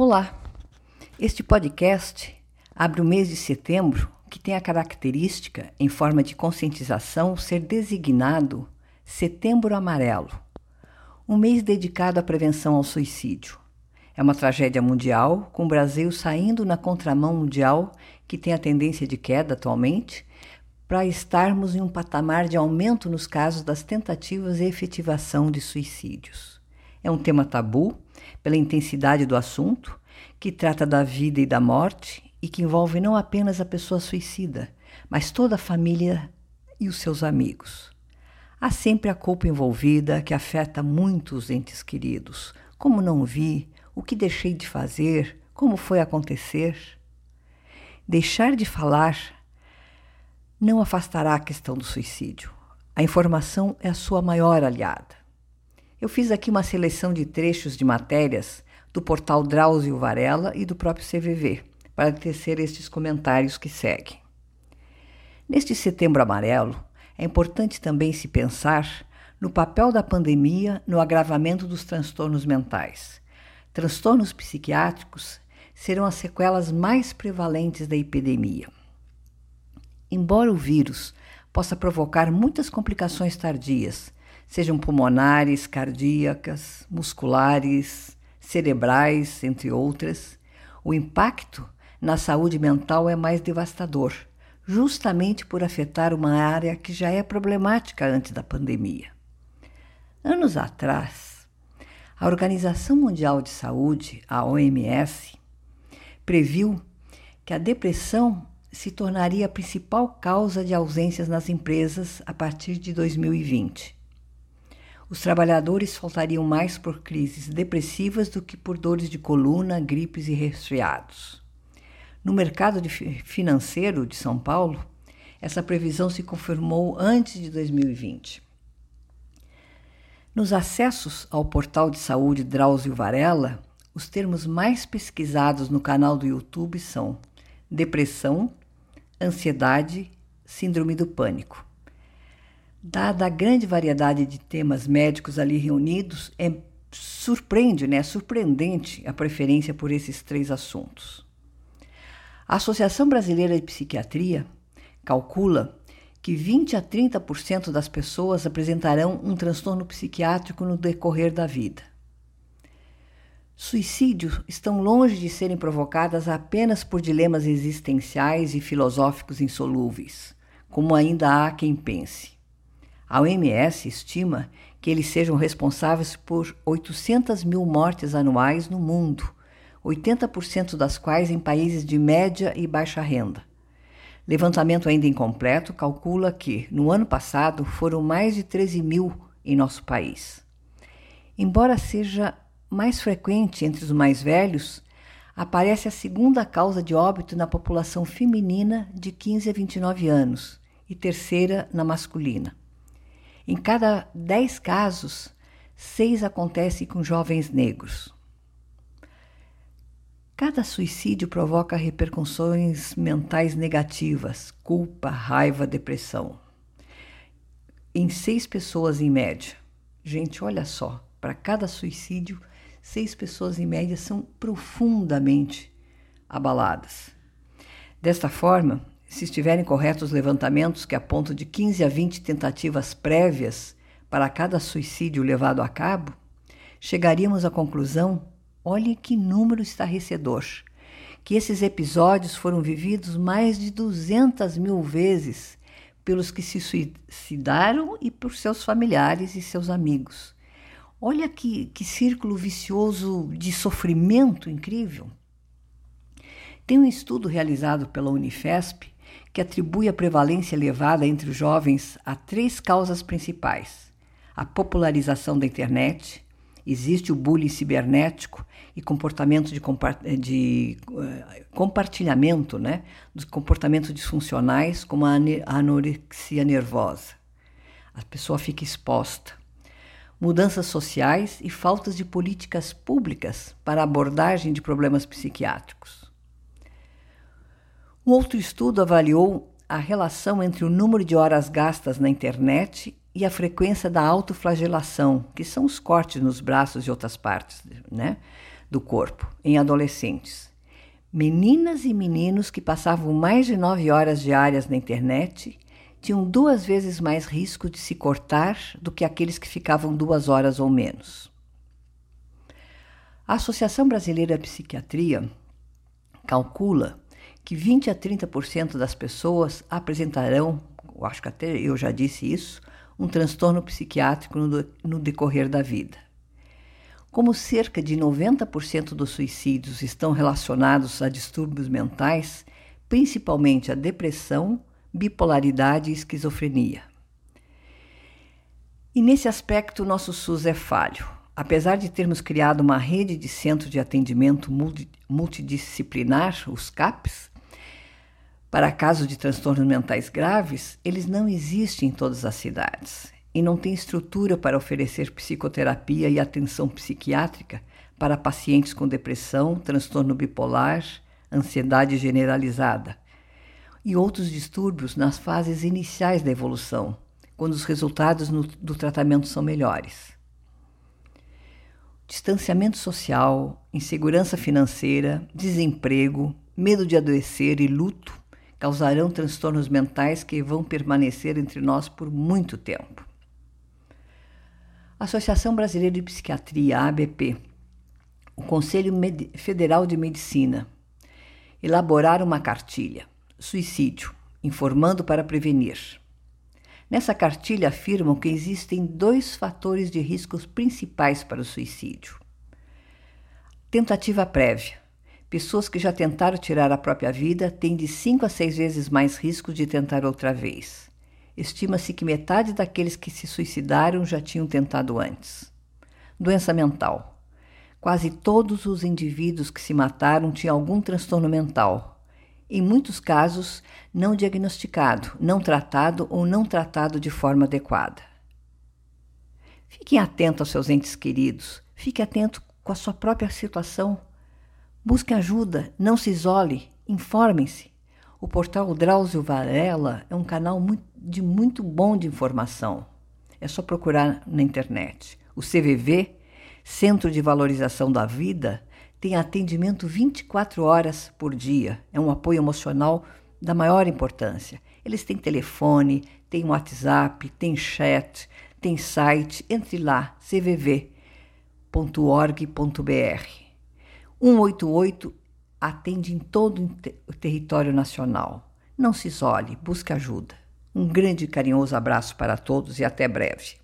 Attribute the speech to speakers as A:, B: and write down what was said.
A: Olá! Este podcast abre o mês de setembro, que tem a característica, em forma de conscientização, ser designado Setembro Amarelo, um mês dedicado à prevenção ao suicídio. É uma tragédia mundial, com o Brasil saindo na contramão mundial, que tem a tendência de queda atualmente, para estarmos em um patamar de aumento nos casos das tentativas e efetivação de suicídios. É um tema tabu pela intensidade do assunto, que trata da vida e da morte e que envolve não apenas a pessoa suicida, mas toda a família e os seus amigos. Há sempre a culpa envolvida que afeta muito os entes queridos. Como não vi, o que deixei de fazer, como foi acontecer. Deixar de falar não afastará a questão do suicídio. A informação é a sua maior aliada. Eu fiz aqui uma seleção de trechos de matérias do portal Drauzio Varela e do próprio CVV, para tecer estes comentários que seguem. Neste setembro amarelo, é importante também se pensar no papel da pandemia no agravamento dos transtornos mentais. Transtornos psiquiátricos serão as sequelas mais prevalentes da epidemia. Embora o vírus possa provocar muitas complicações tardias, sejam pulmonares, cardíacas, musculares, cerebrais, entre outras, o impacto na saúde mental é mais devastador, justamente por afetar uma área que já é problemática antes da pandemia. Anos atrás, a Organização Mundial de Saúde, a OMS, previu que a depressão se tornaria a principal causa de ausências nas empresas a partir de 2020 os trabalhadores faltariam mais por crises depressivas do que por dores de coluna, gripes e resfriados. No mercado de financeiro de São Paulo, essa previsão se confirmou antes de 2020. Nos acessos ao portal de saúde Drauzio Varela, os termos mais pesquisados no canal do YouTube são depressão, ansiedade, síndrome do pânico. Dada a grande variedade de temas médicos ali reunidos, é surpreende, né? Surpreendente a preferência por esses três assuntos. A Associação Brasileira de Psiquiatria calcula que 20 a 30% das pessoas apresentarão um transtorno psiquiátrico no decorrer da vida. Suicídios estão longe de serem provocadas apenas por dilemas existenciais e filosóficos insolúveis, como ainda há quem pense. A OMS estima que eles sejam responsáveis por 800 mil mortes anuais no mundo, 80% das quais em países de média e baixa renda. Levantamento ainda incompleto calcula que, no ano passado, foram mais de 13 mil em nosso país. Embora seja mais frequente entre os mais velhos, aparece a segunda causa de óbito na população feminina de 15 a 29 anos e terceira na masculina. Em cada dez casos, seis acontecem com jovens negros. Cada suicídio provoca repercussões mentais negativas, culpa, raiva, depressão. Em seis pessoas em média. Gente, olha só, para cada suicídio, seis pessoas em média são profundamente abaladas. Desta forma, se estiverem corretos os levantamentos que apontam de 15 a 20 tentativas prévias para cada suicídio levado a cabo, chegaríamos à conclusão: olhe que número estarrecedor, que esses episódios foram vividos mais de 200 mil vezes pelos que se suicidaram e por seus familiares e seus amigos. Olha que, que círculo vicioso de sofrimento incrível. Tem um estudo realizado pela Unifesp que atribui a prevalência elevada entre os jovens a três causas principais: a popularização da internet, existe o bullying cibernético e comportamento de, de uh, compartilhamento né, dos comportamentos disfuncionais, como a anorexia nervosa. A pessoa fica exposta. Mudanças sociais e faltas de políticas públicas para abordagem de problemas psiquiátricos. Um outro estudo avaliou a relação entre o número de horas gastas na internet e a frequência da autoflagelação, que são os cortes nos braços e outras partes né, do corpo, em adolescentes. Meninas e meninos que passavam mais de nove horas diárias na internet tinham duas vezes mais risco de se cortar do que aqueles que ficavam duas horas ou menos. A Associação Brasileira de Psiquiatria calcula que 20 a 30% das pessoas apresentarão, eu acho que até eu já disse isso, um transtorno psiquiátrico no, decorrer da vida. Como cerca de 90% dos suicídios estão relacionados a distúrbios mentais, principalmente a depressão, bipolaridade e esquizofrenia. E nesse aspecto, nosso SUS é falho. Apesar de termos criado uma rede de centros de atendimento multidisciplinar, os CAPs, para casos de transtornos mentais graves, eles não existem em todas as cidades e não tem estrutura para oferecer psicoterapia e atenção psiquiátrica para pacientes com depressão, transtorno bipolar, ansiedade generalizada e outros distúrbios nas fases iniciais da evolução, quando os resultados no, do tratamento são melhores. Distanciamento social, insegurança financeira, desemprego, medo de adoecer e luto causarão transtornos mentais que vão permanecer entre nós por muito tempo. A Associação Brasileira de Psiquiatria, ABP, o Conselho Federal de Medicina, elaboraram uma cartilha, Suicídio, informando para prevenir. Nessa cartilha afirmam que existem dois fatores de riscos principais para o suicídio. Tentativa prévia, Pessoas que já tentaram tirar a própria vida têm de 5 a 6 vezes mais risco de tentar outra vez. Estima-se que metade daqueles que se suicidaram já tinham tentado antes. Doença mental. Quase todos os indivíduos que se mataram tinham algum transtorno mental. Em muitos casos, não diagnosticado, não tratado ou não tratado de forma adequada. Fiquem atentos aos seus entes queridos, fique atento com a sua própria situação Busque ajuda, não se isole, informem-se. O portal Drauzio Varela é um canal de muito bom de informação. É só procurar na internet. O CVV, Centro de Valorização da Vida, tem atendimento 24 horas por dia. É um apoio emocional da maior importância. Eles têm telefone, têm WhatsApp, têm chat, têm site. Entre lá, cvv.org.br. 188 atende em todo o território nacional. Não se isole, busque ajuda. Um grande e carinhoso abraço para todos e até breve.